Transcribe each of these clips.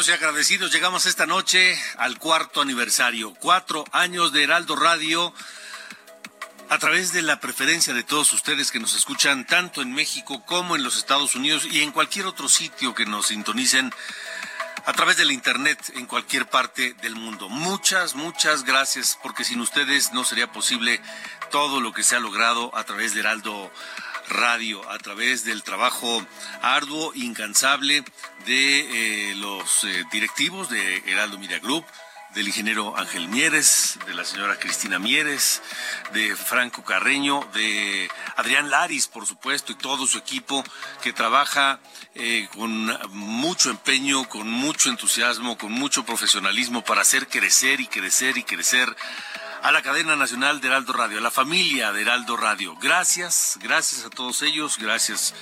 Contentos y agradecidos llegamos esta noche al cuarto aniversario, cuatro años de Heraldo Radio, a través de la preferencia de todos ustedes que nos escuchan tanto en México como en los Estados Unidos y en cualquier otro sitio que nos sintonicen a través de la internet en cualquier parte del mundo. Muchas, muchas gracias, porque sin ustedes no sería posible todo lo que se ha logrado a través de Heraldo Radio, a través del trabajo arduo, incansable de eh, los eh, directivos de Heraldo Media Group, del ingeniero Ángel Mieres, de la señora Cristina Mieres, de Franco Carreño, de Adrián Laris, por supuesto, y todo su equipo que trabaja eh, con mucho empeño, con mucho entusiasmo, con mucho profesionalismo para hacer crecer y crecer y crecer a la cadena nacional de Heraldo Radio, a la familia de Heraldo Radio. Gracias, gracias a todos ellos, gracias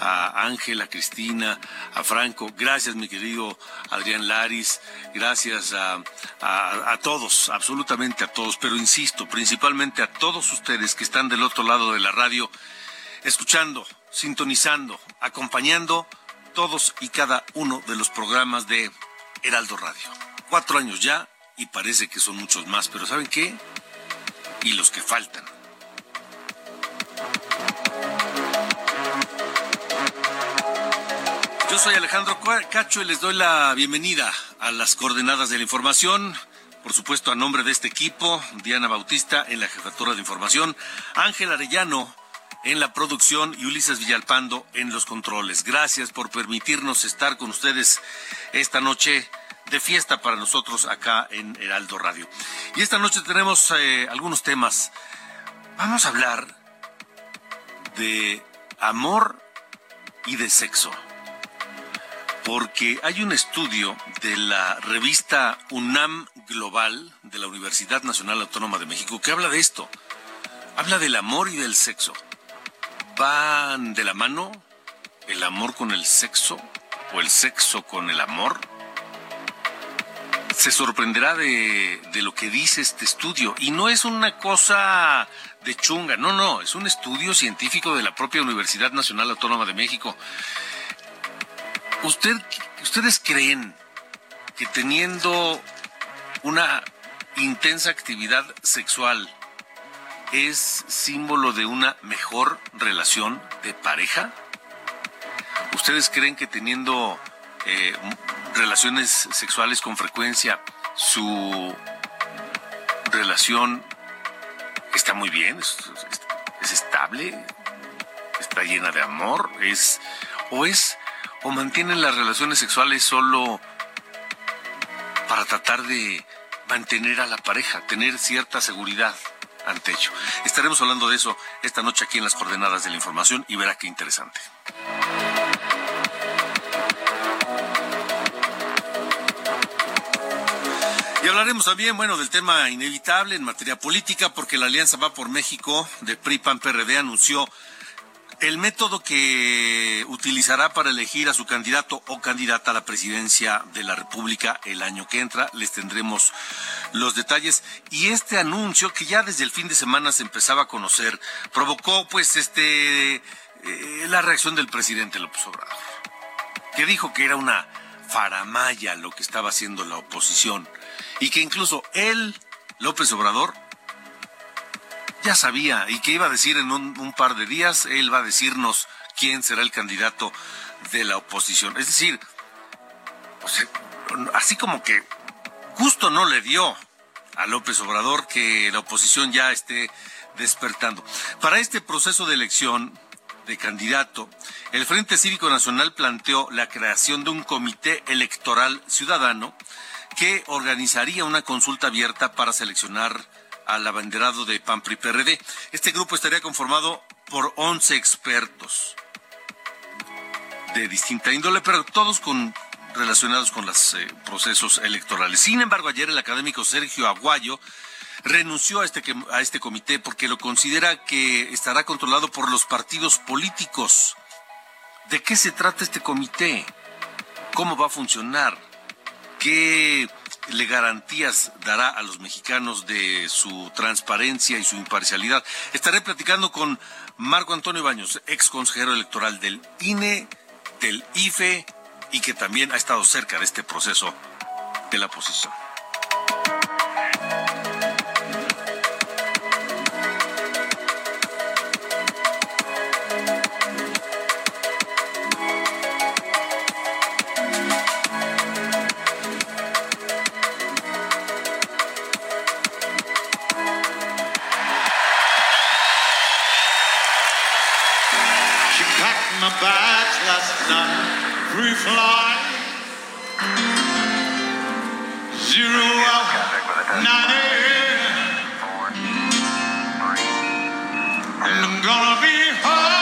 a Ángel, a Cristina, a Franco, gracias mi querido Adrián Laris, gracias a, a, a todos, absolutamente a todos, pero insisto, principalmente a todos ustedes que están del otro lado de la radio, escuchando, sintonizando, acompañando todos y cada uno de los programas de Heraldo Radio. Cuatro años ya y parece que son muchos más, pero ¿saben qué? Y los que faltan. Yo soy Alejandro Cacho y les doy la bienvenida a las coordenadas de la información. Por supuesto, a nombre de este equipo, Diana Bautista en la jefatura de información, Ángel Arellano en la producción y Ulises Villalpando en los controles. Gracias por permitirnos estar con ustedes esta noche de fiesta para nosotros acá en Heraldo Radio. Y esta noche tenemos eh, algunos temas. Vamos a hablar de amor y de sexo. Porque hay un estudio de la revista UNAM Global de la Universidad Nacional Autónoma de México que habla de esto. Habla del amor y del sexo. ¿Van de la mano el amor con el sexo o el sexo con el amor? Se sorprenderá de, de, lo que dice este estudio. Y no es una cosa de chunga, no, no, es un estudio científico de la propia Universidad Nacional Autónoma de México. ¿Usted, ¿Ustedes creen que teniendo una intensa actividad sexual es símbolo de una mejor relación de pareja? ¿Ustedes creen que teniendo eh, relaciones sexuales con frecuencia, su relación está muy bien, es, es, es, estable, está llena de amor, es o es o mantienen las relaciones sexuales solo para tratar de mantener a la pareja, tener cierta seguridad ante ello. Estaremos hablando de eso esta noche aquí en las coordenadas de la información y verá qué interesante. Hablaremos también, bueno, del tema inevitable en materia política, porque la Alianza Va por México de PRI-PAN-PRD anunció el método que utilizará para elegir a su candidato o candidata a la presidencia de la República el año que entra. Les tendremos los detalles. Y este anuncio, que ya desde el fin de semana se empezaba a conocer, provocó pues este eh, la reacción del presidente López Obrador, que dijo que era una faramaya lo que estaba haciendo la oposición y que incluso él, López Obrador, ya sabía y que iba a decir en un, par de días, él va a decirnos quién será el candidato de la oposición. Es decir, así como que justo no le dio a López Obrador que la oposición ya esté despertando. Para este proceso de elección de candidato, el Frente Cívico Nacional planteó la creación de un comité electoral ciudadano que organizaría una consulta abierta para seleccionar al abanderado de PAMPRI PRD. Este grupo estaría conformado por 11 expertos de distinta índole, pero todos con relacionados con los eh, procesos electorales. Sin embargo, ayer el académico Sergio Aguayo renunció a este, a este comité porque lo considera que estará controlado por los partidos políticos. ¿De qué se trata este comité? ¿Cómo va a funcionar? ¿Qué le garantías dará a los mexicanos de su transparencia y su imparcialidad? Estaré platicando con Marco Antonio Baños, ex consejero electoral del INE, del IFE y que también ha estado cerca de este proceso de la my bags last night, free fly Zero out, nine And I'm gonna be high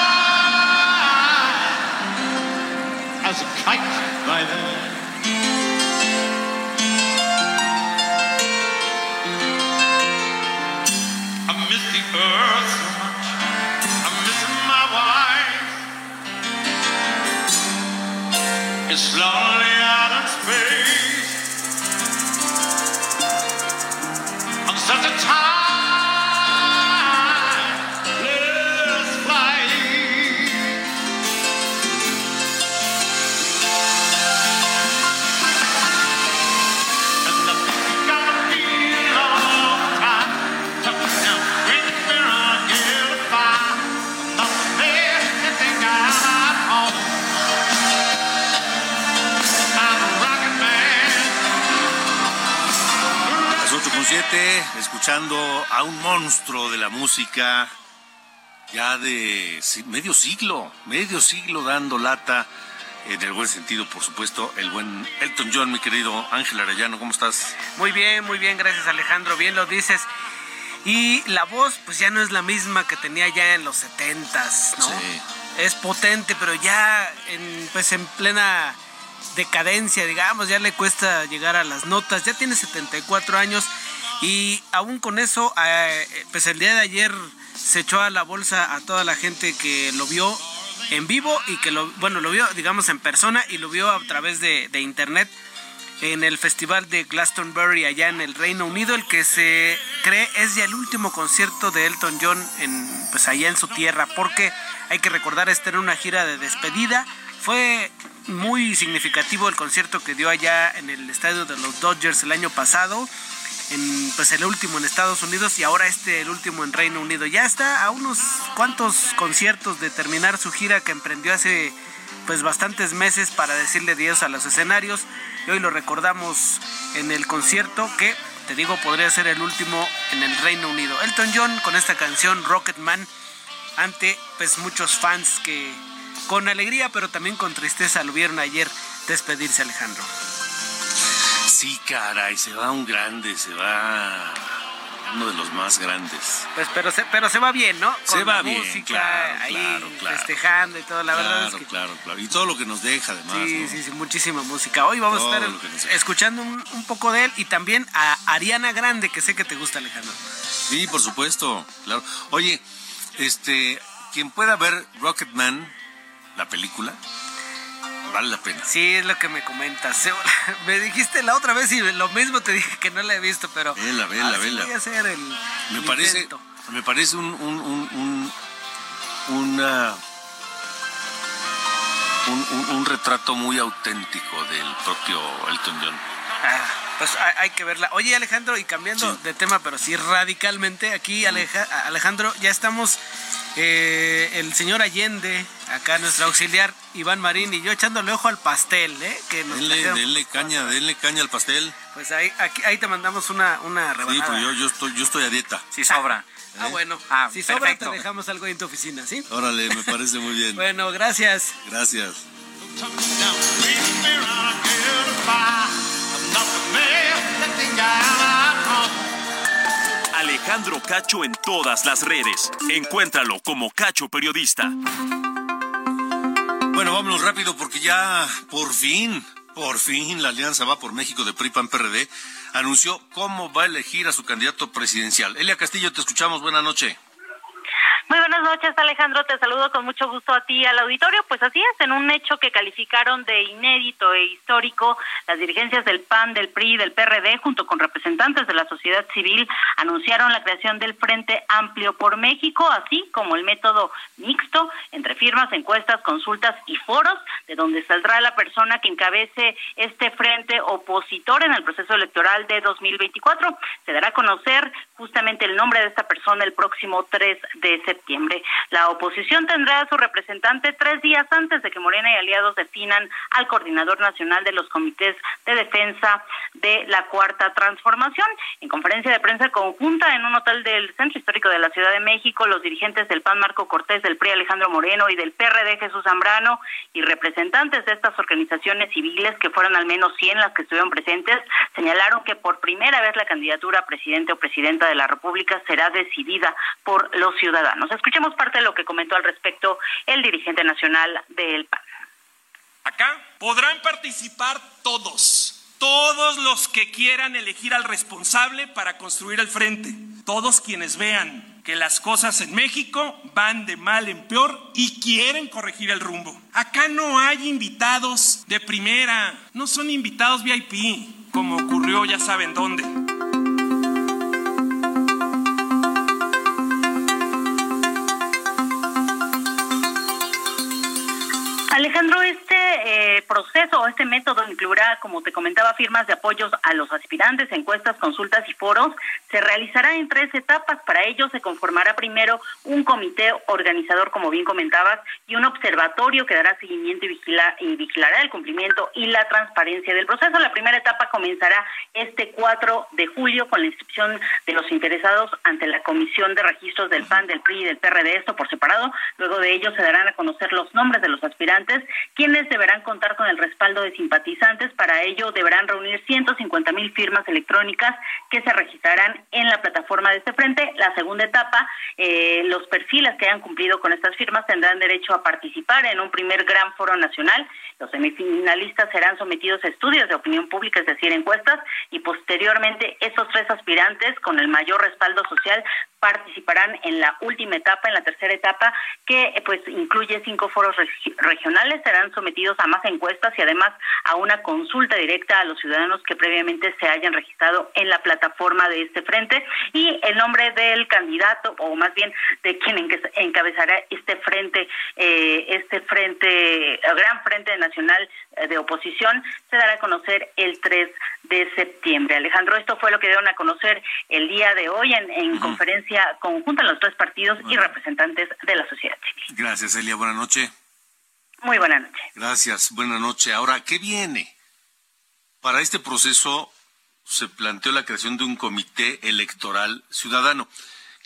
as a kite. this lonely. Un monstruo de la música ya de medio siglo, medio siglo dando lata, en el buen sentido, por supuesto, el buen Elton John, mi querido Ángel Arellano, ¿cómo estás? Muy bien, muy bien, gracias Alejandro, bien lo dices. Y la voz, pues ya no es la misma que tenía ya en los setentas, ¿no? Sí. Es potente, pero ya en, pues en plena decadencia, digamos, ya le cuesta llegar a las notas, ya tiene 74 años y aún con eso, eh, pues el día de ayer se echó a la bolsa a toda la gente que lo vio en vivo y que lo, bueno, lo vio, digamos, en persona y lo vio a través de, internet en el festival de Glastonbury allá en el Reino Unido, el que se cree es ya el último concierto de Elton John en, pues allá en su tierra, porque hay que recordar, esta era una gira de despedida, fue muy significativo el concierto que dio allá en el estadio de los Dodgers el año pasado, en, pues el último en Estados Unidos y ahora este el último en Reino Unido. Ya está a unos cuantos conciertos de terminar su gira que emprendió hace pues bastantes meses para decirle adiós a los escenarios y hoy lo recordamos en el concierto que te digo podría ser el último en el Reino Unido. Elton John con esta canción Rocketman ante pues muchos fans que con alegría pero también con tristeza lo vieron ayer despedirse Alejandro. Sí, caray, se va un grande, se va uno de los más grandes. Pues pero se, pero se va bien, ¿no? se va bien, música, ahí festejando y todo, la verdad es que... Claro, claro, y todo lo que nos deja además. Sí, sí, sí, muchísima música. Hoy vamos a estar escuchando un, un, poco de él y también a Ariana Grande, que sé que te gusta, Alejandro. Sí, por supuesto, claro. Oye, este, quien pueda ver Rocketman, la película, vale la pena. Sí, es lo que me comentas. Me dijiste la otra vez y lo mismo te dije que no la he visto, pero. Vela, vela, vela. Voy a hacer el. Me parece, me parece un, un, un, una, un, un, retrato muy auténtico del propio Elton John. Ah, Pues hay, que verla. Oye, Alejandro, y cambiando de tema, pero sí radicalmente, aquí Alejandro, ya estamos, eh, el señor Allende, acá nuestro auxiliar Iván Marín y yo echándole ojo al pastel, ¿eh? Que denle, caña, denle caña al pastel. Pues ahí, aquí, ahí te mandamos una, una rebanada. Sí, pues yo, yo, estoy, yo estoy a dieta. Sí, sobra. Ah, ¿Eh? bueno. Ah, si sobra, te dejamos algo en tu oficina, ¿sí? Órale, me parece muy bien. bueno, gracias. Gracias. Alejandro Cacho en todas las redes. Encuéntralo como Cacho Periodista. Bueno, vámonos rápido porque ya por fin, por fin la Alianza va por México de PRI-PAN PRD anunció cómo va a elegir a su candidato presidencial. Elia Castillo, te escuchamos. Buenas noches. Muy buenas noches, Alejandro. Te saludo con mucho gusto a ti al auditorio. Pues así es, en un hecho que calificaron de inédito e histórico, las dirigencias del PAN, del PRI, del PRD, junto con representantes de la sociedad civil, anunciaron la creación del Frente Amplio por México, así como el método mixto entre firmas, encuestas, consultas y foros, de donde saldrá la persona que encabece este frente opositor en el proceso electoral de 2024. Se dará a conocer justamente el nombre de esta persona el próximo 3 de septiembre. La oposición tendrá a su representante tres días antes de que Morena y aliados definan al coordinador nacional de los comités de defensa de la Cuarta Transformación. En conferencia de prensa conjunta en un hotel del Centro Histórico de la Ciudad de México, los dirigentes del PAN Marco Cortés, del PRI Alejandro Moreno y del PRD Jesús Zambrano y representantes de estas organizaciones civiles, que fueron al menos 100 las que estuvieron presentes, señalaron que por primera vez la candidatura a presidente o presidenta de la República será decidida por los ciudadanos. Escuchemos parte de lo que comentó al respecto el dirigente nacional del PAN. Acá podrán participar todos, todos los que quieran elegir al responsable para construir el frente, todos quienes vean que las cosas en México van de mal en peor y quieren corregir el rumbo. Acá no hay invitados de primera, no son invitados VIP, como ocurrió ya saben dónde. Alejandro, este eh, proceso o este método incluirá, como te comentaba, firmas de apoyos a los aspirantes, encuestas, consultas y foros. Se realizará en tres etapas. Para ello se conformará primero un comité organizador, como bien comentabas, y un observatorio que dará seguimiento y, y vigilará el cumplimiento y la transparencia del proceso. La primera etapa comenzará este 4 de julio con la inscripción de los interesados ante la Comisión de Registros del PAN, del PRI y del PRD, esto por separado. Luego de ello se darán a conocer los nombres de los aspirantes quienes deberán contar con el respaldo de simpatizantes. Para ello deberán reunir 150 mil firmas electrónicas que se registrarán en la plataforma de este frente. La segunda etapa, eh, los perfiles que hayan cumplido con estas firmas tendrán derecho a participar en un primer gran foro nacional. Los semifinalistas serán sometidos a estudios de opinión pública, es decir, encuestas, y posteriormente esos tres aspirantes con el mayor respaldo social participarán en la última etapa, en la tercera etapa, que pues incluye cinco foros regionales, serán sometidos a más encuestas y además a una consulta directa a los ciudadanos que previamente se hayan registrado en la plataforma de este frente y el nombre del candidato o más bien de quien encabezará este frente, eh, este frente, gran frente nacional eh, de oposición, se dará a conocer el 3 de septiembre. Alejandro, esto fue lo que dieron a conocer el día de hoy en, conferencia conjunta los tres partidos y representantes de la sociedad civil. Gracias, Elia. Buenas noches. Muy buena noche. Gracias, buena noche. Ahora, ¿qué viene? Para este proceso se planteó la creación de un comité electoral ciudadano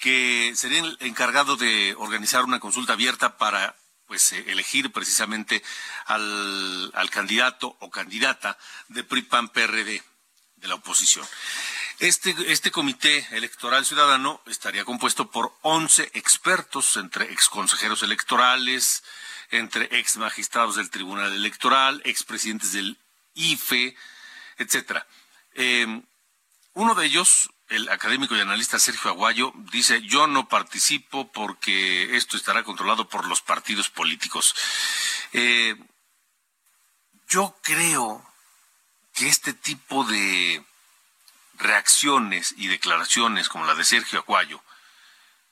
que sería el encargado de organizar una consulta abierta para pues eh, elegir precisamente al, al, candidato o candidata de PRI-PAN PRD de la oposición. Este, este comité electoral ciudadano estaría compuesto por 11 expertos, entre exconsejeros electorales, entre ex magistrados del Tribunal Electoral, expresidentes del IFE, etcétera. Eh, uno de ellos, el académico y analista Sergio Aguayo, dice, yo no participo porque esto estará controlado por los partidos políticos. Eh, yo creo que este tipo de reacciones y declaraciones como la de Sergio Aguayo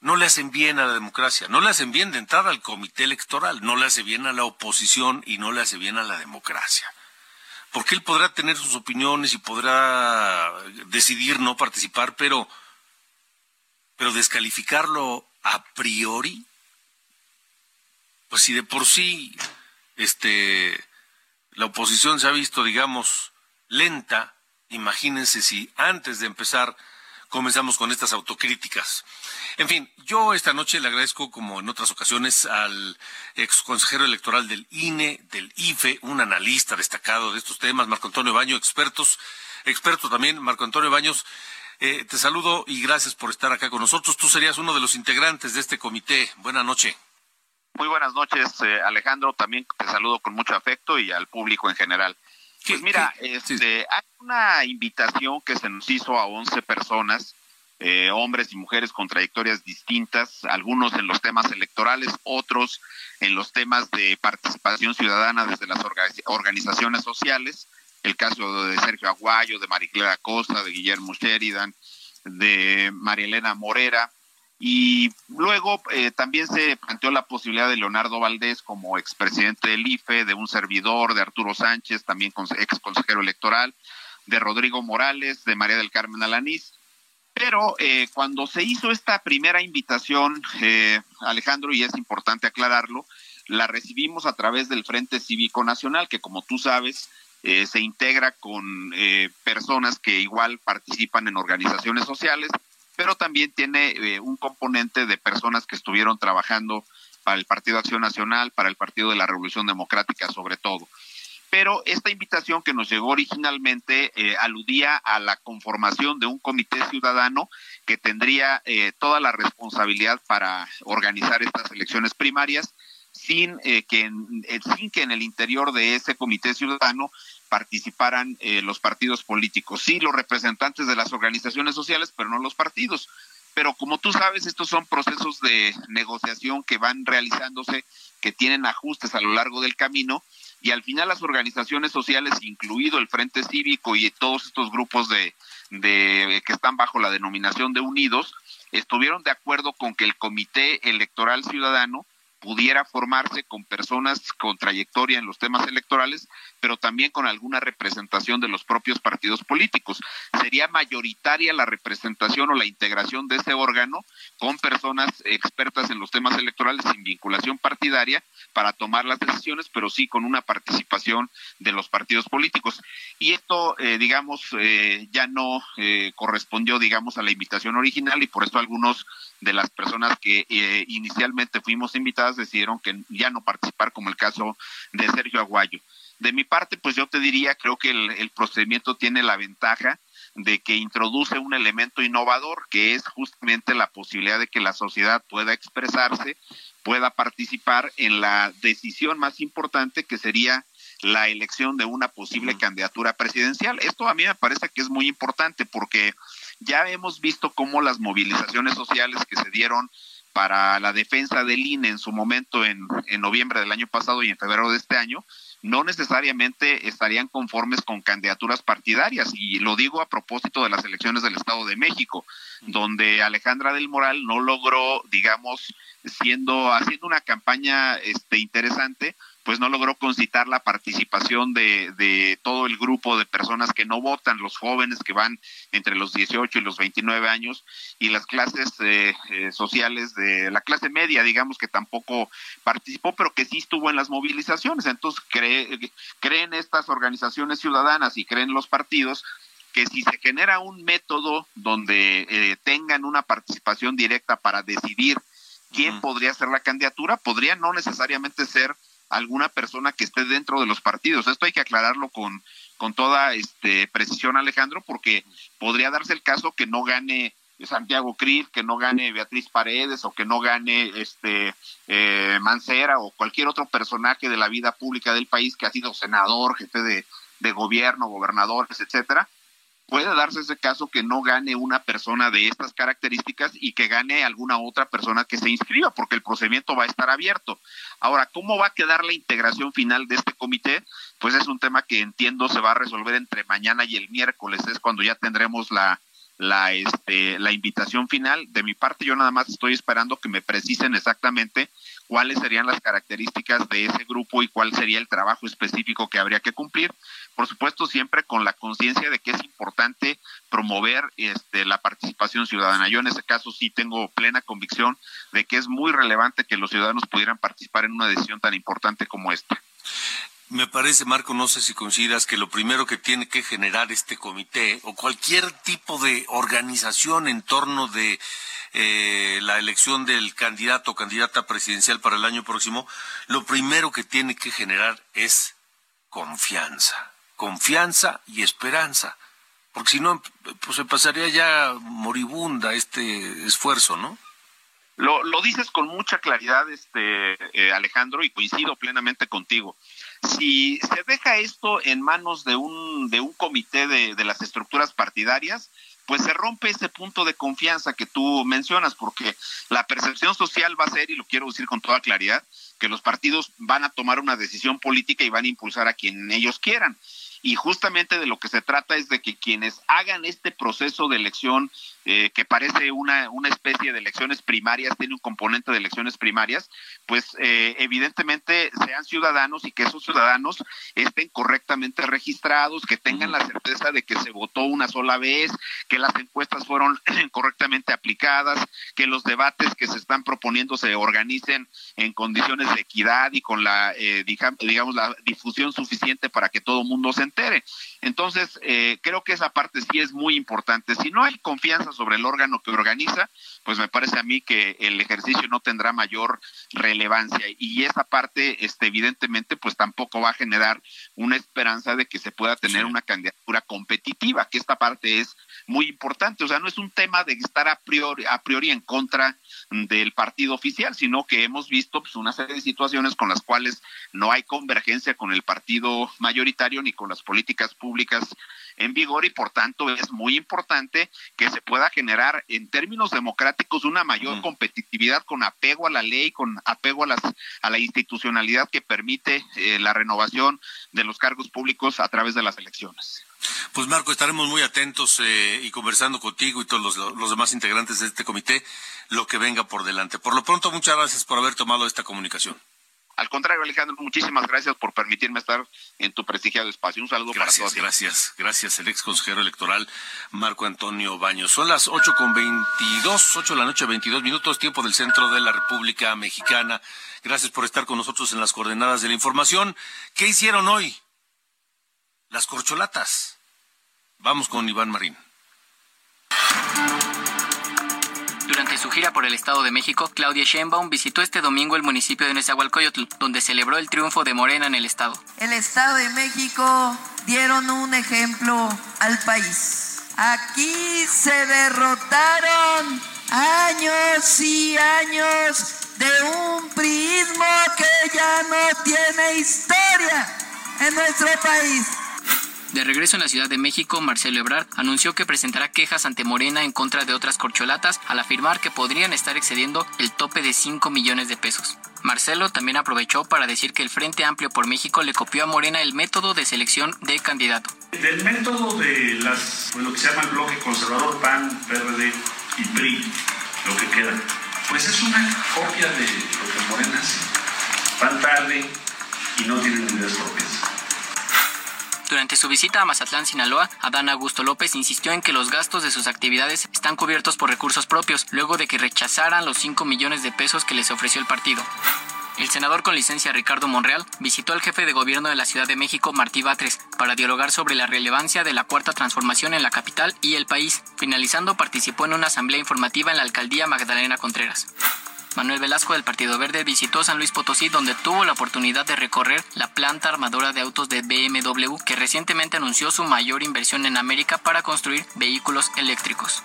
no le hacen bien a la democracia, no le hacen bien de entrada al comité electoral, no le hace bien a la oposición y no le hace bien a la democracia. porque él podrá tener sus opiniones y podrá decidir no participar, pero, pero descalificarlo a priori, pues si de por sí este, la oposición se ha visto, digamos, lenta, imagínense si antes de empezar comenzamos con estas autocríticas. En fin, yo esta noche le agradezco, como en otras ocasiones, al ex consejero electoral del INE, del IFE, un analista destacado de estos temas, Marco Antonio Baño, expertos, experto también, Marco Antonio Baños. Eh, te saludo y gracias por estar acá con nosotros. Tú serías uno de los integrantes de este comité. Buenas noches. Muy buenas noches, eh, Alejandro. También te saludo con mucho afecto y al público en general. Pues mira, este, hay una invitación que se nos hizo a 11 personas, eh, hombres y mujeres con trayectorias distintas, algunos en los temas electorales, otros en los temas de participación ciudadana desde las organizaciones sociales. El caso de Sergio Aguayo, de Mariclera Costa, de Guillermo Sheridan, de María Elena Morera, y luego eh, también se planteó la posibilidad de Leonardo Valdés como expresidente del IFE, de un servidor, de Arturo Sánchez, también ex consejero electoral, de Rodrigo Morales, de María del Carmen Alanís. Pero eh, cuando se hizo esta primera invitación, eh, Alejandro, y es importante aclararlo, la recibimos a través del Frente Cívico Nacional, que como tú sabes, se integra con personas que igual participan en organizaciones sociales, pero también tiene eh, un componente de personas que estuvieron trabajando para el Partido Acción Nacional, para el Partido de la Revolución Democrática sobre todo. Pero esta invitación que nos llegó originalmente eh, aludía a la conformación de un comité ciudadano que tendría eh, toda la responsabilidad para organizar estas elecciones primarias, sin, que sin que en el interior de ese comité ciudadano participaran eh, los partidos políticos, sí los representantes de las organizaciones sociales, pero no los partidos. Pero como tú sabes, estos son procesos de negociación que van realizándose, que tienen ajustes a lo largo del camino, y al final las organizaciones sociales, incluido el Frente Cívico y todos estos grupos de, de que están bajo la denominación de Unidos, estuvieron de acuerdo con que el Comité Electoral Ciudadano pudiera formarse con personas con trayectoria en los temas electorales, pero también con alguna representación de los propios partidos políticos. Sería mayoritaria la representación o la integración de ese órgano con personas expertas en los temas electorales sin vinculación partidaria para tomar las decisiones, pero sí con una participación de los partidos políticos. Y esto, eh, digamos, eh, ya no eh, correspondió, digamos, a la invitación original y por eso algunos de las personas que eh, inicialmente fuimos invitadas decidieron que ya no participar, como el caso de Sergio Aguayo. De mi parte, pues yo te diría, creo que el, procedimiento tiene la ventaja de que introduce un elemento innovador, que es justamente la posibilidad de que la sociedad pueda expresarse, pueda participar en la decisión más importante que sería la elección de una posible candidatura presidencial. Esto a mí me parece que es muy importante porque ya hemos visto cómo las movilizaciones sociales que se dieron para la defensa del INE en su momento en, en noviembre del año pasado y en febrero de este año, no necesariamente estarían conformes con candidaturas partidarias. Y lo digo a propósito de las elecciones del Estado de México, donde Alejandra del Moral no logró, digamos, siendo, haciendo una campaña este, interesante, pues no logró concitar la participación de, de, todo el grupo de personas que no votan, los jóvenes que van entre los 18 y los 29 años y las clases eh, eh, sociales de la clase media, digamos que tampoco participó, pero que sí estuvo en las movilizaciones. Entonces creen estas organizaciones ciudadanas y creen los partidos que si se genera un método donde eh, tengan una participación directa para decidir quién podría ser la candidatura, podría no necesariamente ser alguna persona que esté dentro de los partidos. Esto hay que aclararlo con, con toda este, precisión, Alejandro, porque podría darse el caso que no gane Santiago Cris, que no gane Beatriz Paredes o que no gane este eh, Mancera o cualquier otro personaje de la vida pública del país que ha sido senador, jefe de, de gobierno, gobernadores, etcétera, puede darse ese caso que no gane una persona de estas características y que gane alguna otra persona que se inscriba, porque el procedimiento va a estar abierto. Ahora, ¿cómo va a quedar la integración final de este comité? Pues es un tema que entiendo se va a resolver entre mañana y el miércoles, es cuando ya tendremos la la, este, la invitación final. De mi parte, yo nada más estoy esperando que me precisen exactamente cuáles serían las características de ese grupo y cuál sería el trabajo específico que habría que cumplir. Por supuesto, siempre con la conciencia de que es importante promover este, la participación ciudadana. Yo en ese caso sí tengo plena convicción de que es muy relevante que los ciudadanos pudieran participar en una decisión tan importante como esta. Me parece, Marco, no sé si coincidas, que lo primero que tiene que generar este comité o cualquier tipo de organización en torno de eh, la elección del candidato o candidata presidencial para el año próximo, lo primero que tiene que generar es confianza, confianza y esperanza, porque si no, pues se pasaría ya moribunda este esfuerzo, ¿no? Lo, lo dices con mucha claridad, este eh, Alejandro, y coincido plenamente contigo si se deja esto en manos de un, de un comité de, de las estructuras partidarias, pues se rompe ese punto de confianza que tú mencionas, porque la percepción social va a ser, y lo quiero decir con toda claridad, que los partidos van a tomar una decisión política y van a impulsar a quien ellos quieran y justamente de lo que se trata es de que quienes hagan este proceso de elección eh, que parece una, una especie de elecciones primarias, tiene un componente de elecciones primarias, pues eh, evidentemente sean ciudadanos y que esos ciudadanos estén correctamente registrados, que tengan la certeza de que se votó una sola vez, que las encuestas fueron correctamente aplicadas, que los debates que se están proponiendo se organicen en condiciones de equidad y con la, eh, digamos, la difusión suficiente para que todo el mundo se entere. Entonces, creo que esa parte sí es muy importante. Si no hay confianza sobre el órgano que organiza, pues me parece a mí que el ejercicio no tendrá mayor relevancia y esa parte, este, evidentemente, pues tampoco va a generar una esperanza de que se pueda tener una candidatura competitiva, que esta parte es muy importante. O sea, no es un tema de estar a priori, a priori en contra del partido oficial, sino que hemos visto pues, una serie de situaciones con las cuales no hay convergencia con el partido mayoritario ni con las políticas públicas en vigor y por tanto es muy importante que se pueda generar en términos democráticos una mayor competitividad con apego a la ley, con apego a, las, a la institucionalidad que permite eh, la renovación de los cargos públicos a través de las elecciones. Pues Marco, estaremos muy atentos eh, y conversando contigo y todos los, los, demás integrantes de este comité lo que venga por delante. Por lo pronto, muchas gracias por haber tomado esta comunicación. Al contrario, Alejandro, muchísimas gracias por permitirme estar en tu prestigiado espacio. Un saludo para todos. Gracias, gracias, el ex consejero electoral Marco Antonio Baños. Son las ocho con veintidós, ocho de la noche, veintidós minutos, tiempo del centro de la República Mexicana. Gracias por estar con nosotros en las coordenadas de la información. ¿Qué hicieron hoy? Las corcholatas. Vamos con Iván Marín. Durante su gira por el Estado de México, Claudia Sheinbaum visitó este domingo el municipio de Nezahualcóyotl, donde celebró el triunfo de Morena en el Estado. El Estado de México dieron un ejemplo al país. Aquí se derrotaron años y años de un prismo que ya no tiene historia en nuestro país. De regreso en la Ciudad de México, Marcelo Ebrard anunció que presentará quejas ante Morena en contra de otras corcholatas al afirmar que podrían estar excediendo el tope de 5 millones de pesos. Marcelo también aprovechó para decir que el Frente Amplio por México le copió a Morena el método de selección de candidato. Del método de pues, lo que se llama el bloque conservador, PAN, PRD y PRI, lo que queda, pues es una copia de lo que Morena hace. Van tarde y no tienen ideas propias. Durante su visita a Mazatlán, Sinaloa, Adán Augusto López insistió en que los gastos de sus actividades están cubiertos por recursos propios, luego de que rechazaran los 5 millones de pesos que les ofreció el partido. El senador con licencia Ricardo Monreal visitó al jefe de gobierno de la Ciudad de México, Martí Batres, para dialogar sobre la relevancia de la cuarta transformación en la capital y el país. Finalizando, participó en una asamblea informativa en la alcaldía Magdalena Contreras. Manuel Velasco del Partido Verde visitó San Luis Potosí donde tuvo la oportunidad de recorrer la planta armadora de autos de BMW que recientemente anunció su mayor inversión en América para construir vehículos eléctricos.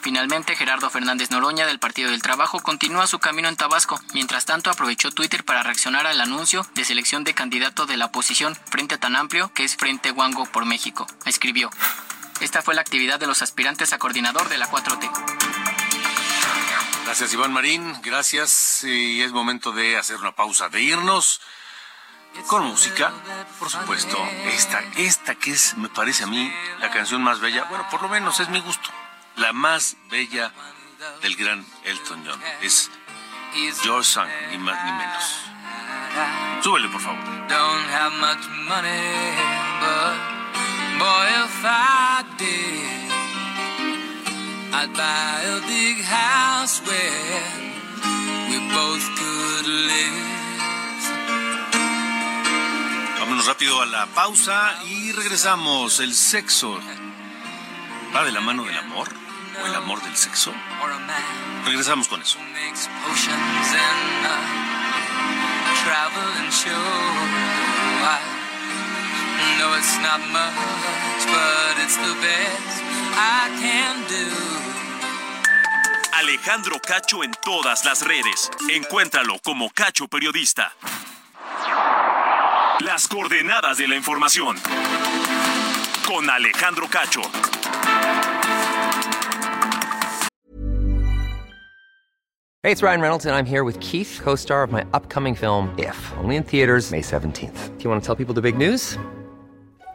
Finalmente, Gerardo Fernández Noroña del Partido del Trabajo continúa su camino en Tabasco. Mientras tanto, aprovechó Twitter para reaccionar al anuncio de selección de candidato de la oposición frente tan amplio que es Frente Guango por México. Escribió. Esta fue la actividad de los aspirantes a coordinador de la 4T. Gracias, Iván Marín. Gracias. Y es momento de hacer una pausa, de irnos con música, por supuesto. Esta, esta que es, me parece a mí, la canción más bella. Bueno, por lo menos es mi gusto. la más bella del gran Elton John. Es Your Song, ni más ni menos. Súbele, por favor. Don't have much money, but I'd buy a big house where we both could live. Vámonos rápido a la pausa y regresamos. El sexo va de la mano del amor o el amor del sexo. Regresamos con eso. Alejandro Cacho en todas las redes. Encuéntralo como Cacho Periodista. Las coordenadas de la información. Con Alejandro Cacho. Hey, it's Ryan Reynolds, and I'm here with Keith, co star of my upcoming film, If, only in theaters, May 17th. Do you want to tell people the big news?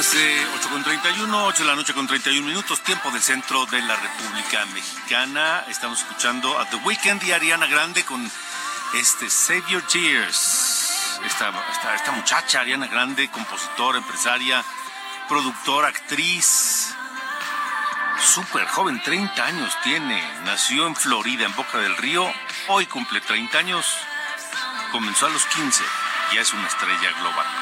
las eh, 8.31, 8 de la noche con 31 minutos, tiempo del centro de la República Mexicana. Estamos escuchando a The Weeknd y Ariana Grande con este Save Your Tears. Esta, esta, esta muchacha, Ariana Grande, compositora, empresaria, productora, actriz. Súper joven, 30 años tiene. Nació en Florida, en Boca del Río. Hoy cumple 30 años. Comenzó a los 15. Ya es una estrella global.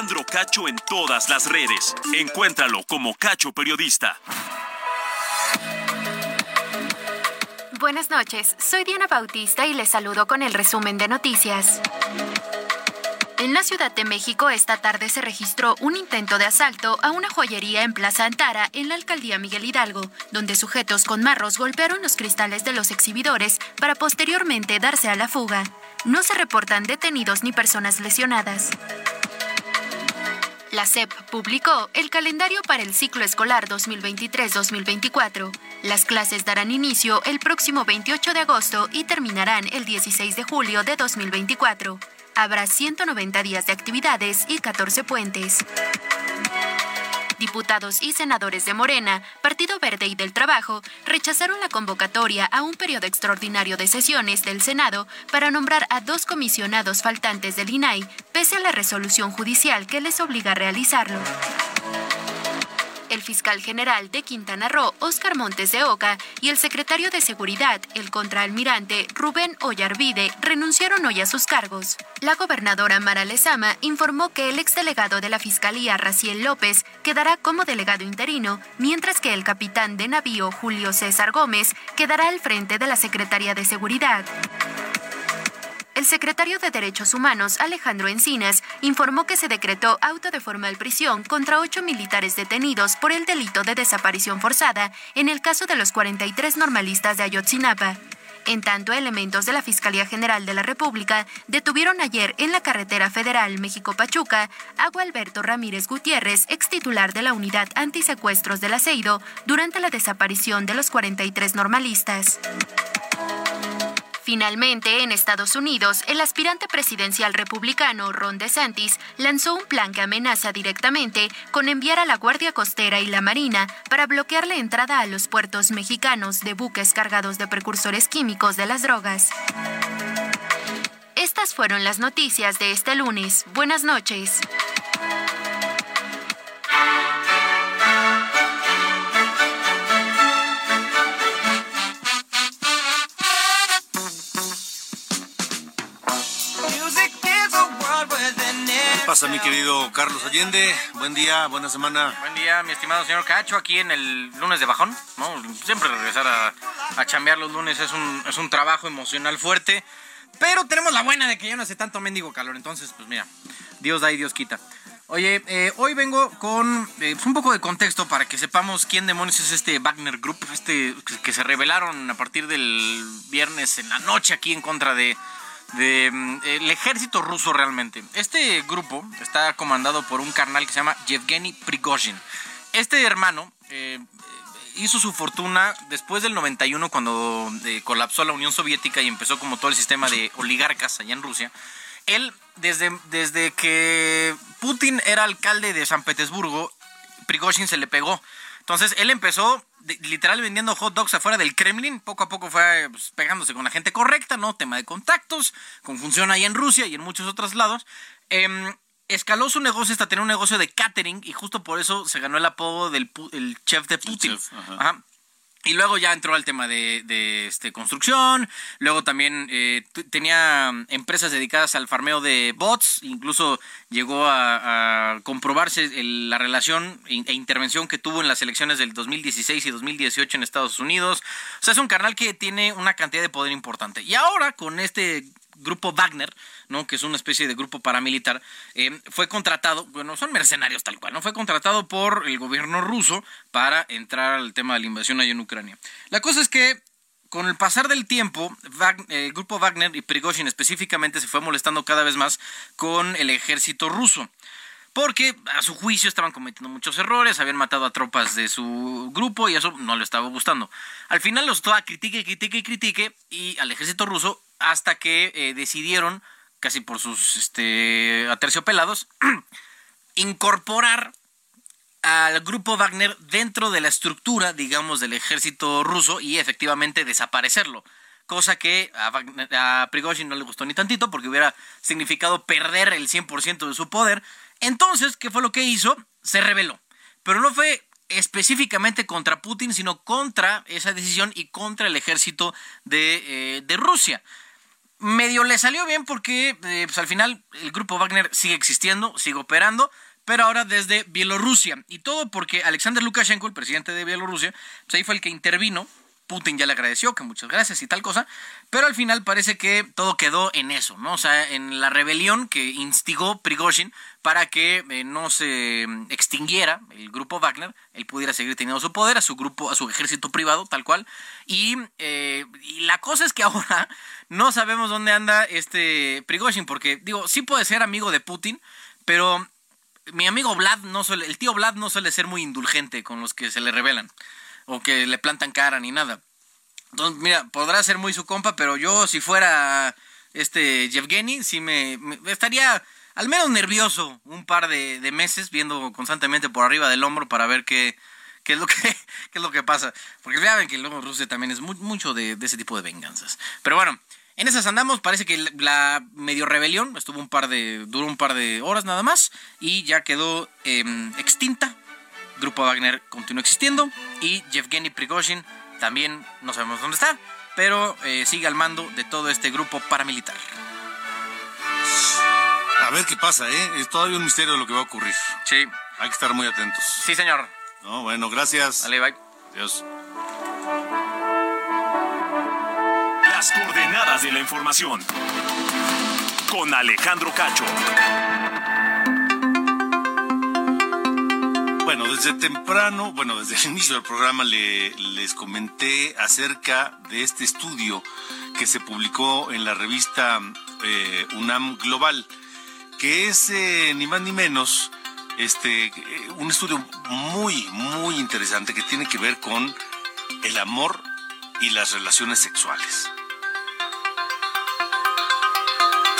Alejandro Cacho en todas las redes. Encuéntralo como Cacho Periodista. Buenas noches, soy Diana Bautista y les saludo con el resumen de noticias. En la Ciudad de México esta tarde se registró un intento de asalto a una joyería en Plaza Antara, en la alcaldía Miguel Hidalgo, donde sujetos con marros golpearon los cristales de los exhibidores para posteriormente darse a la fuga. No se reportan detenidos ni personas lesionadas. La SEP publicó el calendario para el ciclo escolar 2023-2024. Las clases darán inicio el próximo 28 de agosto y terminarán el 16 de julio de 2024. Habrá 190 días de actividades y 14 puentes. Diputados y senadores de Morena, Partido Verde y del Trabajo rechazaron la convocatoria a un periodo extraordinario de sesiones del Senado para nombrar a dos comisionados faltantes del INAI, pese a la resolución judicial que les obliga a realizarlo. El fiscal general de Quintana Roo, Óscar Montes de Oca, y el secretario de Seguridad, el contraalmirante Rubén Ollarvide, renunciaron hoy a sus cargos. La gobernadora Mara Lezama informó que el exdelegado de la Fiscalía, Raciel López, quedará como delegado interino, mientras que el capitán de navío, Julio César Gómez, quedará al frente de la Secretaría de Seguridad. El secretario de Derechos Humanos, Alejandro Encinas, informó que se decretó auto de formal prisión contra ocho militares detenidos por el delito de desaparición forzada en el caso de los 43 normalistas de Ayotzinapa. En tanto, elementos de la Fiscalía General de la República detuvieron ayer en la carretera federal México-Pachuca a Gualberto Ramírez Gutiérrez, ex titular de la Unidad Antisecuestros del Aceido, durante la desaparición de los 43 normalistas. Finalmente, en Estados Unidos, el aspirante presidencial republicano Ron DeSantis lanzó un plan que amenaza directamente con enviar a la Guardia Costera y la Marina para bloquear la entrada a los puertos mexicanos de buques cargados de precursores químicos de las drogas. Estas fueron las noticias de este lunes. Buenas noches. Pasa, mi querido Carlos Allende? Buen día, buena semana. Buen día, mi estimado señor Cacho, aquí en el lunes de bajón, ¿no? Siempre regresar a, a chambear los lunes es un, es un trabajo emocional fuerte, pero tenemos la buena de que ya no hace tanto mendigo calor, entonces, pues mira, Dios da y Dios quita. Oye, eh, hoy vengo con eh, pues un poco de contexto para que sepamos quién demonios es este Wagner Group, este que- se revelaron a partir del viernes en la noche aquí en contra de, de, mm, ejército ruso realmente. Este grupo está comandado por un carnal que se llama Yevgeny Prigozhin. Este hermano eh, hizo su fortuna después del 91 cuando eh, colapsó la Unión Soviética y empezó como todo el sistema de oligarcas allá en Rusia. Él, desde, desde que Putin era alcalde de San Petersburgo, Prigozhin se le pegó. Entonces él empezó de- literal vendiendo hot dogs afuera del Kremlin, poco a poco fue pues, pegándose con la gente correcta, ¿no? Tema de contactos, con función ahí en Rusia y en muchos otros lados. Em, escaló su negocio hasta tener un negocio de catering y justo por eso se ganó el apodo del el chef de Putin. Ajá. Y luego ya entró al tema de, de, este, construcción, luego también eh, tenía mm, empresas dedicadas al farmeo de bots, incluso llegó a, comprobarse la relación e intervención que tuvo en las elecciones del 2016 y 2018 en Estados Unidos. O sea, es un carnal que tiene una cantidad de poder importante. Y ahora con este grupo Wagner, ¿no? que es una especie de grupo paramilitar, eh, fue contratado, bueno, son mercenarios tal cual, ¿no? Fue contratado por el gobierno ruso para entrar al tema de la invasión ahí en Ucrania. La cosa es que con el pasar del tiempo, eh, el grupo Wagner y Prigozhin específicamente se fue molestando cada vez más con el ejército ruso. Porque a su juicio estaban cometiendo muchos errores, habían matado a tropas de su grupo y eso no le estaba gustando. Al final los estaba critique, critique y critique y al ejército ruso hasta que eh, decidieron, casi por sus este, aterciopelados, incorporar al grupo Wagner dentro de la estructura, digamos, del ejército ruso y efectivamente desaparecerlo. Cosa que a, Wagner- a Prigozhin no le gustó ni tantito porque hubiera significado perder el 100% de su poder. Entonces, ¿qué fue lo que hizo? Se rebeló. Pero no fue específicamente contra Putin, sino contra esa decisión y contra el ejército de, eh, Rusia medio le salió bien porque eh, pues al final el grupo Wagner sigue existiendo, sigue operando, pero ahora desde Bielorrusia. Y todo porque Alexander Lukashenko, el presidente de Bielorrusia, pues ahí fue el que intervino. Putin ya le agradeció, que muchas gracias y tal cosa, pero al final parece que todo quedó en eso, ¿no? O sea, en la rebelión que instigó Prigozhin para que eh, no se mm, extinguiera el grupo Wagner, él pudiera seguir teniendo su poder, a su grupo, a su ejército privado, tal cual. Y, eh, y la cosa es que ahora no sabemos dónde anda este Prigozhin, porque digo, sí puede ser amigo de Putin, pero mi amigo Vlad no suele, el tío Vlad no suele ser muy indulgente con los que se le rebelan o que le plantan cara ni nada. Entonces, mira, podrá ser muy su compa, pero yo si fuera este Yevgeny, sí me, me- estaría al menos nervioso un par de, de meses viendo constantemente por arriba del hombro para ver qué, qué es lo que qué es lo que pasa. Porque vean que luego Rusia también es mu- mucho de, de ese tipo de venganzas. Pero bueno, en esas andamos, parece que la- medio rebelión estuvo un par de, duró un par de horas nada más y ya quedó em, extinta. Grupo Wagner continúa existiendo y Yevgeny Prigozhin también no sabemos dónde está, pero eh, sigue al mando de todo este grupo paramilitar. A ver qué pasa, ¿eh? Es todavía un misterio lo que va a ocurrir. Sí. Hay que estar muy atentos. Sí, señor. No, bueno, gracias. Dale, bye. Adiós. Las coordenadas de la información. con Alejandro Cacho. Bueno, desde temprano, bueno, desde el inicio del programa le, les comenté acerca de este estudio que se publicó en la revista eh, UNAM Global, que es eh, ni más ni menos este, un estudio muy, muy interesante que tiene que ver con el amor y las relaciones sexuales.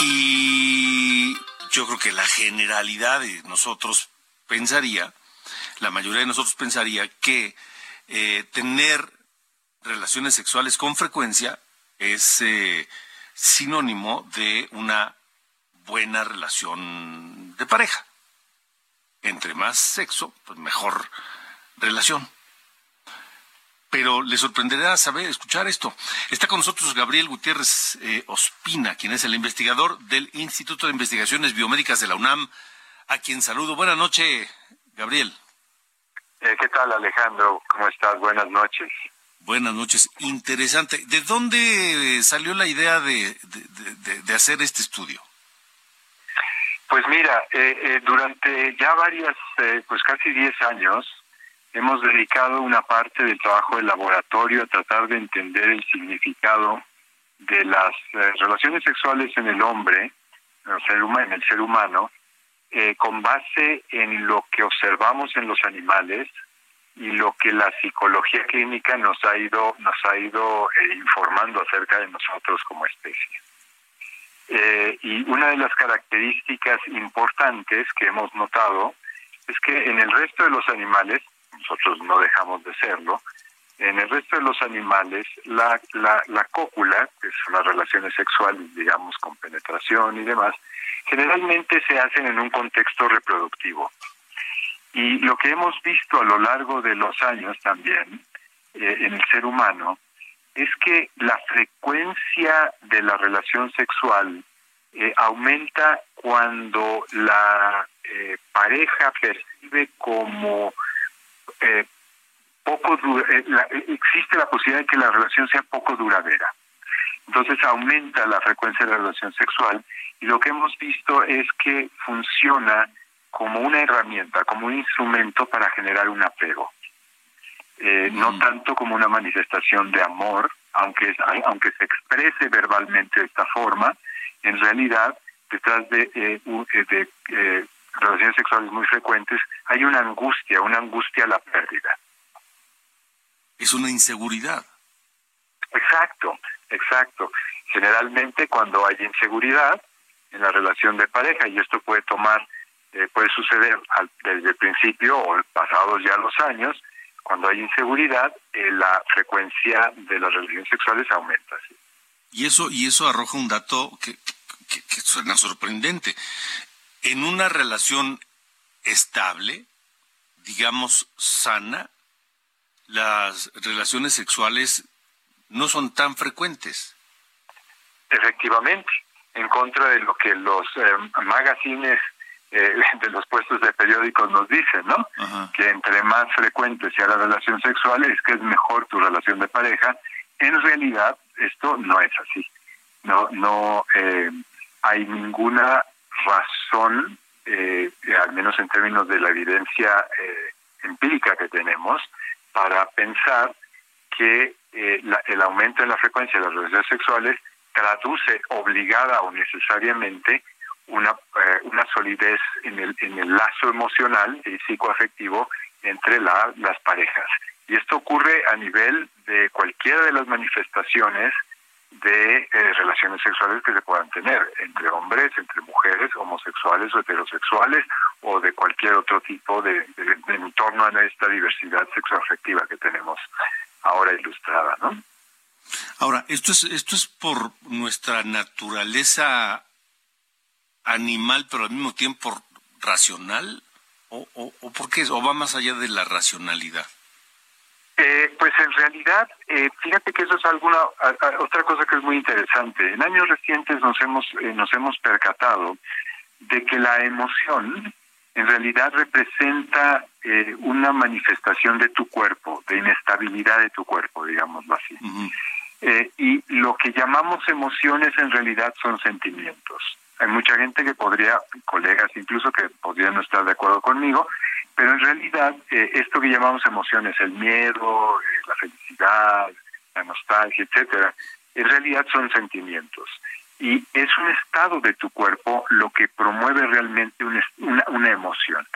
Y yo creo que la generalidad de nosotros pensaría, la mayoría de nosotros pensaría que eh, tener relaciones sexuales con frecuencia es eh, sinónimo de una buena relación de pareja. Entre más sexo, pues mejor relación pero le sorprenderá saber, escuchar esto. Está con nosotros Gabriel Gutiérrez eh, Ospina, quien es el investigador del Instituto de Investigaciones Biomédicas de la UNAM, a quien saludo. Buenas noches, Gabriel. Eh, ¿Qué tal, Alejandro? ¿Cómo estás? Buenas noches. Buenas noches. Interesante. ¿De dónde salió la idea de, de, hacer este estudio? Pues mira, eh, durante ya varias, pues casi 10 años, hemos dedicado una parte del trabajo del laboratorio a tratar de entender el significado de las eh, relaciones sexuales en el hombre, en el ser, en el ser humano, eh, con base en lo que observamos en los animales y lo que la psicología clínica nos ha ido nos ha ido eh, informando acerca de nosotros como especie. y una de las características importantes que hemos notado es que en el resto de los animales nosotros no dejamos de serlo. En el resto de los animales, la, la, la cópula, que son las relaciones sexuales, digamos, con penetración y demás, generalmente se hacen en un contexto reproductivo. Y lo que hemos visto a lo largo de los años también eh, en el ser humano es que la frecuencia de la relación sexual eh, aumenta cuando la eh, pareja percibe como poco eh, existe la posibilidad de que la relación sea poco duradera. Entonces aumenta la frecuencia de la relación sexual y lo que hemos visto es que funciona como una herramienta, como un instrumento para generar un apego. Eh, no tanto como una manifestación de amor, aunque, aunque se exprese verbalmente de esta forma, en realidad detrás de, eh, de relaciones sexuales muy frecuentes, hay una angustia, una angustia a la pérdida. Es una inseguridad. Exacto, exacto. Generalmente cuando hay inseguridad en la relación de pareja, y esto puede tomar, eh, puede suceder desde el principio o pasados ya los años, cuando hay inseguridad, eh, la frecuencia de las relaciones sexuales aumenta. Y eso, y eso arroja un dato que, que suena sorprendente en una relación estable, digamos sana, las relaciones sexuales no son tan frecuentes. Efectivamente, en contra de lo que los eh, magazines eh, de los puestos de periódicos nos dicen, ¿no? Que entre más frecuente sea la relación sexual es que es mejor tu relación de pareja. En realidad esto no es así. No, no eh, hay ninguna razón, eh, al menos en términos de la evidencia eh, empírica que tenemos, para pensar que eh, el aumento en la frecuencia de las relaciones sexuales traduce obligada o necesariamente una, una solidez en el, en el lazo emocional y psicoafectivo entre la, las parejas. Y esto ocurre a nivel de cualquiera de las manifestaciones de eh, relaciones sexuales que se puedan tener entre hombres, entre mujeres, homosexuales o heterosexuales o de cualquier otro tipo de, en torno a esta diversidad sexoafectiva que tenemos ahora ilustrada, ¿no? Ahora, esto es esto es por nuestra naturaleza animal, pero al mismo tiempo racional, o, o, o por qué, o va más allá de la racionalidad. Eh, pues en realidad, eh, fíjate que eso es alguna otra cosa que es muy interesante. En años recientes nos hemos eh, nos hemos percatado de que la emoción en realidad representa una manifestación de tu cuerpo, de inestabilidad de tu cuerpo, digámoslo así. y lo que llamamos emociones en realidad son sentimientos. Hay mucha gente que podría, colegas incluso, que podrían no estar de acuerdo conmigo, pero en realidad eh, esto que llamamos emociones, el miedo, eh, la felicidad, la nostalgia, etcétera, en realidad son sentimientos. Y es un estado de tu cuerpo lo que promueve realmente una, una, emoción.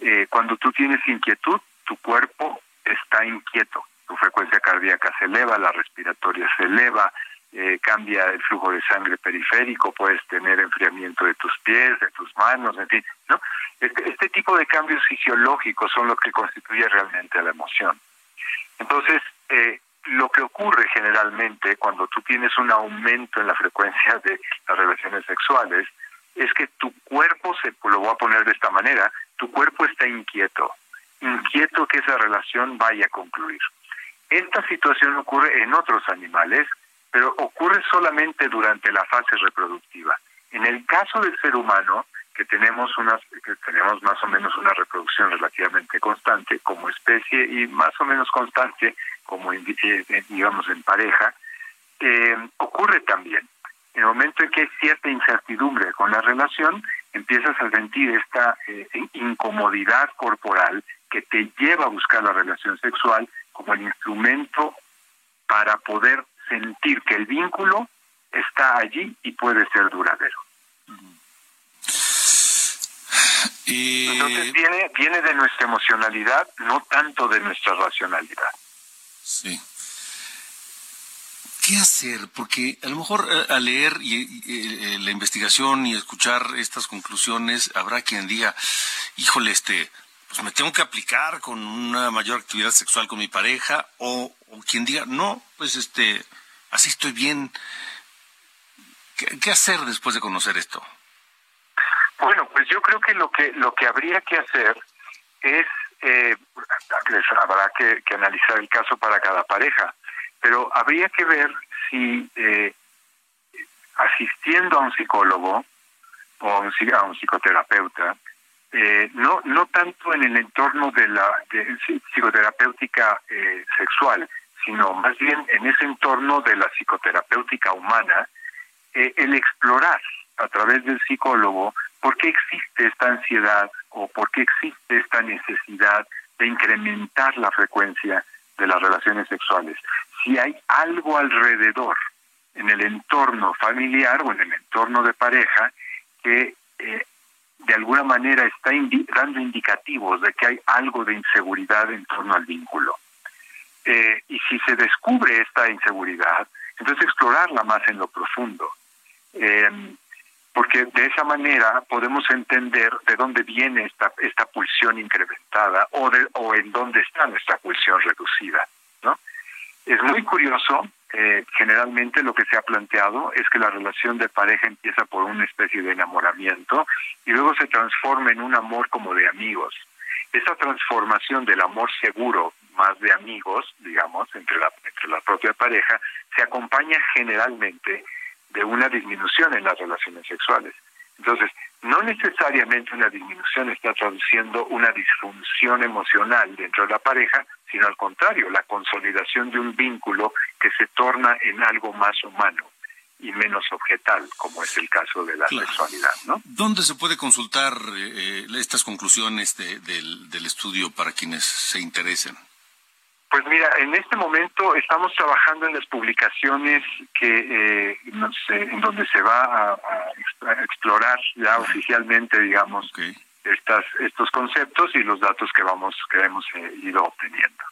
Eh, cuando tú tienes inquietud, tu cuerpo está inquieto, tu frecuencia cardíaca se eleva, la respiratoria se eleva, eh, cambia el flujo de sangre periférico, puedes tener enfriamiento de tus pies, de tus manos, en fin, ¿no? Este, este tipo de cambios fisiológicos son los que constituye realmente la emoción. Entonces, eh, lo que ocurre generalmente cuando tú tienes un aumento en la frecuencia de las relaciones sexuales es que tu cuerpo, se lo voy a poner de esta manera, tu cuerpo está inquieto, inquieto que esa relación vaya a concluir. Esta situación ocurre en otros animales, pero ocurre solamente durante la fase reproductiva. En el caso del ser humano, que tenemos unas que tenemos más o menos una reproducción relativamente constante como especie y más o menos constante como eh, digamos en pareja eh, ocurre también en el momento en que hay cierta incertidumbre con la relación empiezas a sentir esta eh, incomodidad corporal que te lleva a buscar la relación sexual como el instrumento para poder sentir que el vínculo está allí y puede ser duradero. Entonces viene, viene de nuestra emocionalidad, no tanto de nuestra racionalidad. Sí. ¿Qué hacer? Porque a lo mejor eh, al leer y, la investigación y escuchar estas conclusiones, habrá quien diga, híjole, este, pues me tengo que aplicar con una mayor actividad sexual con mi pareja, o, o quien diga, no, pues este, así estoy bien. ¿Qué hacer después de conocer esto? Bueno, pues yo creo que lo que lo que habría que hacer es eh, habrá que, analizar el caso para cada pareja, pero habría que ver si eh, asistiendo a un psicólogo o a un, psicoterapeuta, eh, no no tanto en el entorno de la psicoterapéutica eh, sexual, sino más bien en ese entorno de la psicoterapéutica humana, el explorar a través del psicólogo ¿Por qué existe esta ansiedad o por qué existe esta necesidad de incrementar la frecuencia de las relaciones sexuales? Si hay algo alrededor, en el entorno familiar o en el entorno de pareja, que eh, de alguna manera está dando indicativos de que hay algo de inseguridad en torno al vínculo. Eh, y si se descubre esta inseguridad, entonces explorarla más en lo profundo. Eh, porque de esa manera podemos entender de dónde viene esta, esta pulsión incrementada o, de, o en dónde está nuestra pulsión reducida. ¿no? Es muy curioso, eh, generalmente lo que se ha planteado es que la relación de pareja empieza por una especie de enamoramiento y luego se transforma en un amor como de amigos. Esa transformación del amor seguro, más de amigos, digamos, entre la, entre la propia pareja, se acompaña generalmente de una disminución en las relaciones sexuales. Entonces, no necesariamente una disminución está traduciendo una disfunción emocional dentro de la pareja, sino al contrario, la consolidación de un vínculo que se torna en algo más humano y menos objetal, como es el caso de la sexualidad, ¿no? ¿Dónde se puede consultar eh, eh, estas conclusiones del, del estudio para quienes se interesen? Pues mira, en este momento estamos trabajando en las publicaciones que eh, en donde se va a, explorar ya oficialmente, digamos, estas estos conceptos y los datos que vamos que hemos eh, ido obteniendo.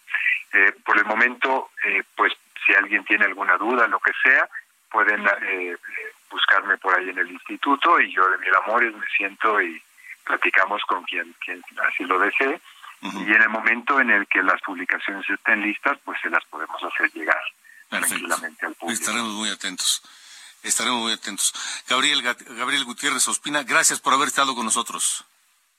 Eh, por el momento, pues si alguien tiene alguna duda, lo que sea, pueden buscarme por ahí en el instituto y yo de mil amores me siento y platicamos con quien, quien así lo desee y en el momento en el que las publicaciones estén listas, pues se las podemos hacer llegar tranquilamente al público. Estaremos muy atentos. Estaremos muy atentos. Gabriel, Gabriel Gutiérrez Ospina, gracias por haber estado con nosotros.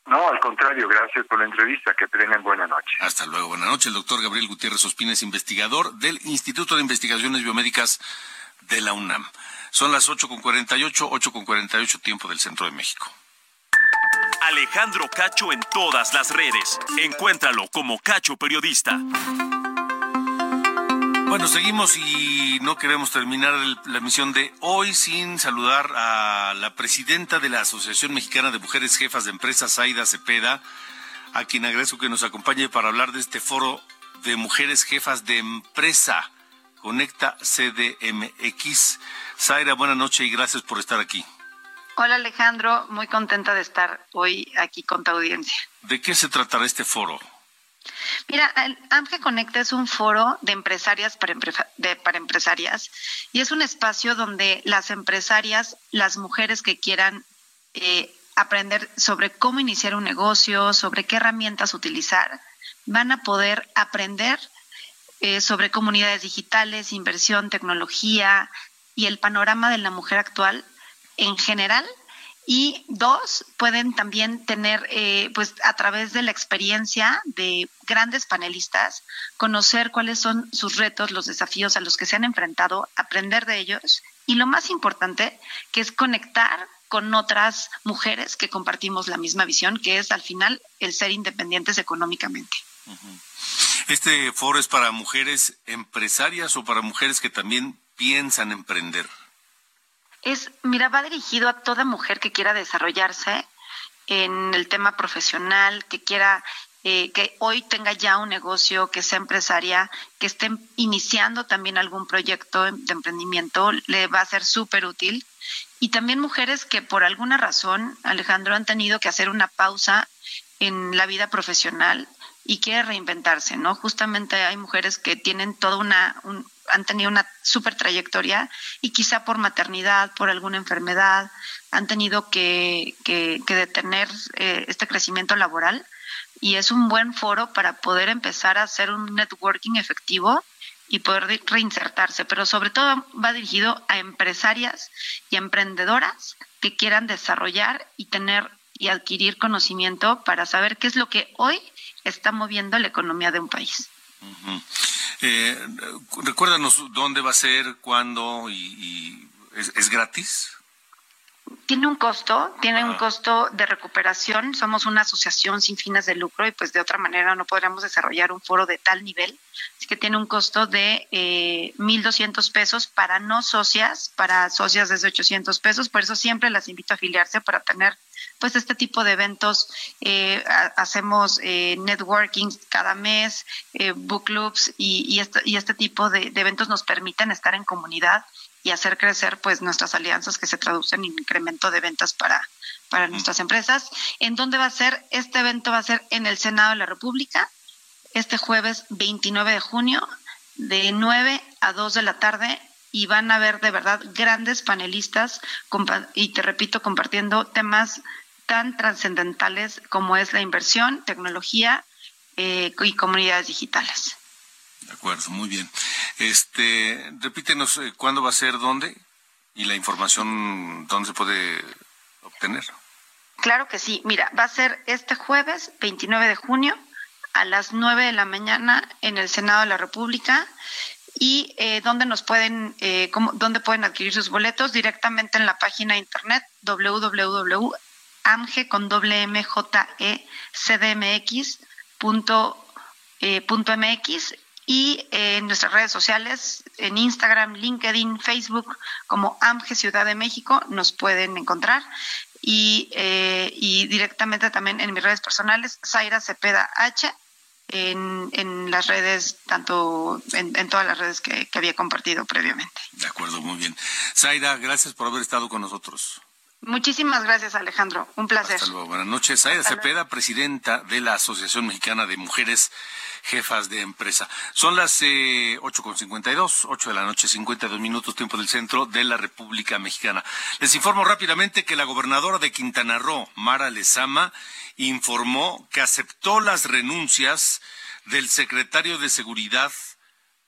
No, al contrario, gracias por la entrevista. Que tengan buena noche. Hasta luego. Buenas noches. El doctor Gabriel Gutiérrez Ospina es investigador del Instituto de Investigaciones Biomédicas de la UNAM. Son las 8.48, 8.48 tiempo del Centro de México. Alejandro Cacho en todas las redes. Encuéntralo como Cacho Periodista. Bueno, seguimos y no queremos terminar la emisión de hoy sin saludar a la presidenta de la Asociación Mexicana de Mujeres Jefas de Empresas, Aida Cepeda, a quien agradezco que nos acompañe para hablar de este foro de mujeres jefas de empresa. Conecta CDMX. Zaira, buenas noches y gracias por estar aquí. Hola Alejandro, muy contenta de estar hoy aquí con tu audiencia. ¿De qué se tratará este foro? Mira, AMGE Conecta es un foro de empresarias para, para empresarias y es un espacio donde las empresarias, las mujeres que quieran eh, aprender sobre cómo iniciar un negocio, sobre qué herramientas utilizar, van a poder aprender eh, sobre comunidades digitales, inversión, tecnología y el panorama de la mujer actual en general. Y dos, pueden también tener, eh, pues a través de la experiencia de grandes panelistas, conocer cuáles son sus retos, los desafíos a los que se han enfrentado, aprender de ellos y lo más importante, que es conectar con otras mujeres que compartimos la misma visión, que es al final el ser independientes económicamente. ¿Este foro es para mujeres empresarias o para mujeres que también piensan emprender? Es, mira, va dirigido a toda mujer que quiera desarrollarse en el tema profesional, que quiera eh, que hoy tenga ya un negocio, que sea empresaria, que esté iniciando también algún proyecto de emprendimiento, le va a ser súper útil. Y también mujeres que por alguna razón, Alejandro, han tenido que hacer una pausa en la vida profesional y quiere reinventarse, ¿no? Justamente hay mujeres que tienen toda una, han tenido una super trayectoria y quizá por maternidad, por alguna enfermedad, han tenido que, que, detener eh, este crecimiento laboral. Y es un buen foro para poder empezar a hacer un networking efectivo y poder reinsertarse, pero sobre todo va dirigido a empresarias y emprendedoras que quieran desarrollar y tener y adquirir conocimiento para saber qué es lo que hoy está moviendo la economía de un país. Eh, recuérdanos dónde va a ser, cuándo y, ¿es, gratis. Tiene un costo, tiene un costo de recuperación. Somos una asociación sin fines de lucro y pues de otra manera no podríamos desarrollar un foro de tal nivel. Así que tiene un costo de eh, 1.200 pesos para no socias, para socias desde 800 pesos. Por eso siempre las invito a afiliarse para tener pues este tipo de eventos. Eh, hacemos eh, networking cada mes, eh, book clubs y, y, este, y este tipo de, eventos nos permiten estar en comunidad y hacer crecer pues nuestras alianzas que se traducen en incremento de ventas para, para nuestras empresas. ¿En dónde va a ser? Este evento va a ser en el Senado de la República, este jueves 29 de junio, de 9 a 2 de la tarde y van a ver de verdad grandes panelistas y te repito compartiendo temas tan trascendentales como es la inversión, tecnología eh, y comunidades digitales. De acuerdo, muy bien. Este, repítenos eh, cuándo va a ser, dónde y la información dónde se puede obtener. Claro que sí. Mira, va a ser este jueves 29 de junio a las 9 de la mañana en el Senado de la República y eh, dónde nos pueden eh, cómo, dónde pueden adquirir sus boletos directamente en la página de internet www amge con doble e punto, eh, punto mx y en nuestras redes sociales, en Instagram, LinkedIn, Facebook, como AMGE Ciudad de México, nos pueden encontrar. Y, eh, y directamente también en mis redes personales, Zaira Cepeda H, en, en las redes, tanto en, en todas las redes que, que había compartido previamente. De acuerdo, muy bien. Zaira, gracias por haber estado con nosotros. Muchísimas gracias, Alejandro. Un placer. Hasta luego. Buenas noches. Aida Cepeda, presidenta de la Asociación Mexicana de Mujeres Jefas de Empresa. Son las eh, 8.52, 8 de la noche, 52 minutos, tiempo del centro de la República Mexicana. Les informo rápidamente que la gobernadora de Quintana Roo, Mara Lezama, informó que aceptó las renuncias del secretario de Seguridad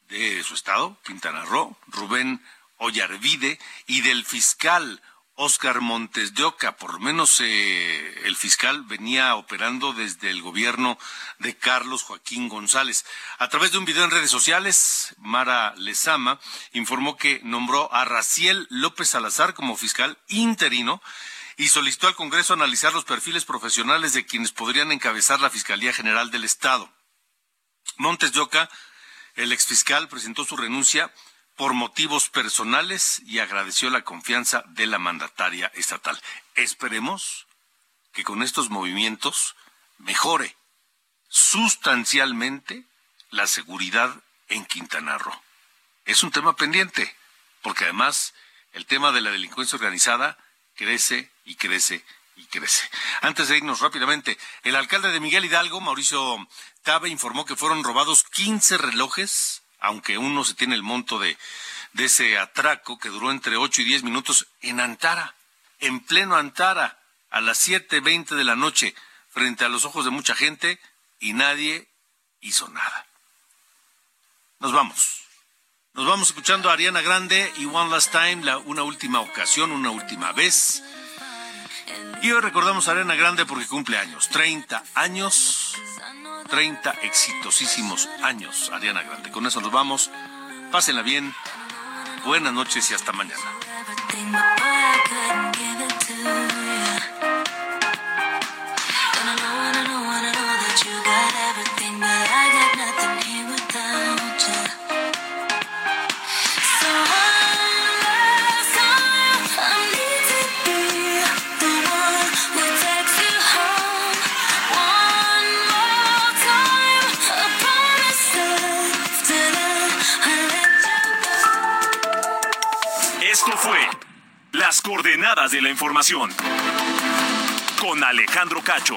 de su estado, Quintana Roo, Rubén Ollarvide, y del fiscal Oscar Montes de Oca. Por lo menos eh, el fiscal venía operando desde el gobierno de Carlos Joaquín González. A través de un video en redes sociales, Mara Lezama informó que nombró a Raciel López Salazar como fiscal interino y solicitó al Congreso analizar los perfiles profesionales de quienes podrían encabezar la Fiscalía General del Estado. Montes de Oca El exfiscal presentó su renuncia por motivos personales y agradeció la confianza de la mandataria estatal. Esperemos que con estos movimientos mejore sustancialmente la seguridad en Quintana Roo. Es un tema pendiente, porque además el tema de la delincuencia organizada crece y crece y crece. Antes de irnos rápidamente, el alcalde de Miguel Hidalgo, Mauricio Tabe, informó que fueron robados 15 relojes, aunque uno se tiene el monto de, ese atraco que duró entre 8 y 10 minutos en Antara, en pleno Antara, a las 7.20 de la noche, frente a los ojos de mucha gente, y nadie hizo nada. Nos vamos. Nos vamos escuchando a Ariana Grande y One Last Time, una última ocasión, una última vez. Y hoy recordamos a Ariana Grande porque cumple años, 30 años, 30 exitosísimos años, Ariana Grande. Con eso nos vamos. Pásenla bien. Buenas noches y hasta mañana. De la información con Alejandro Cacho.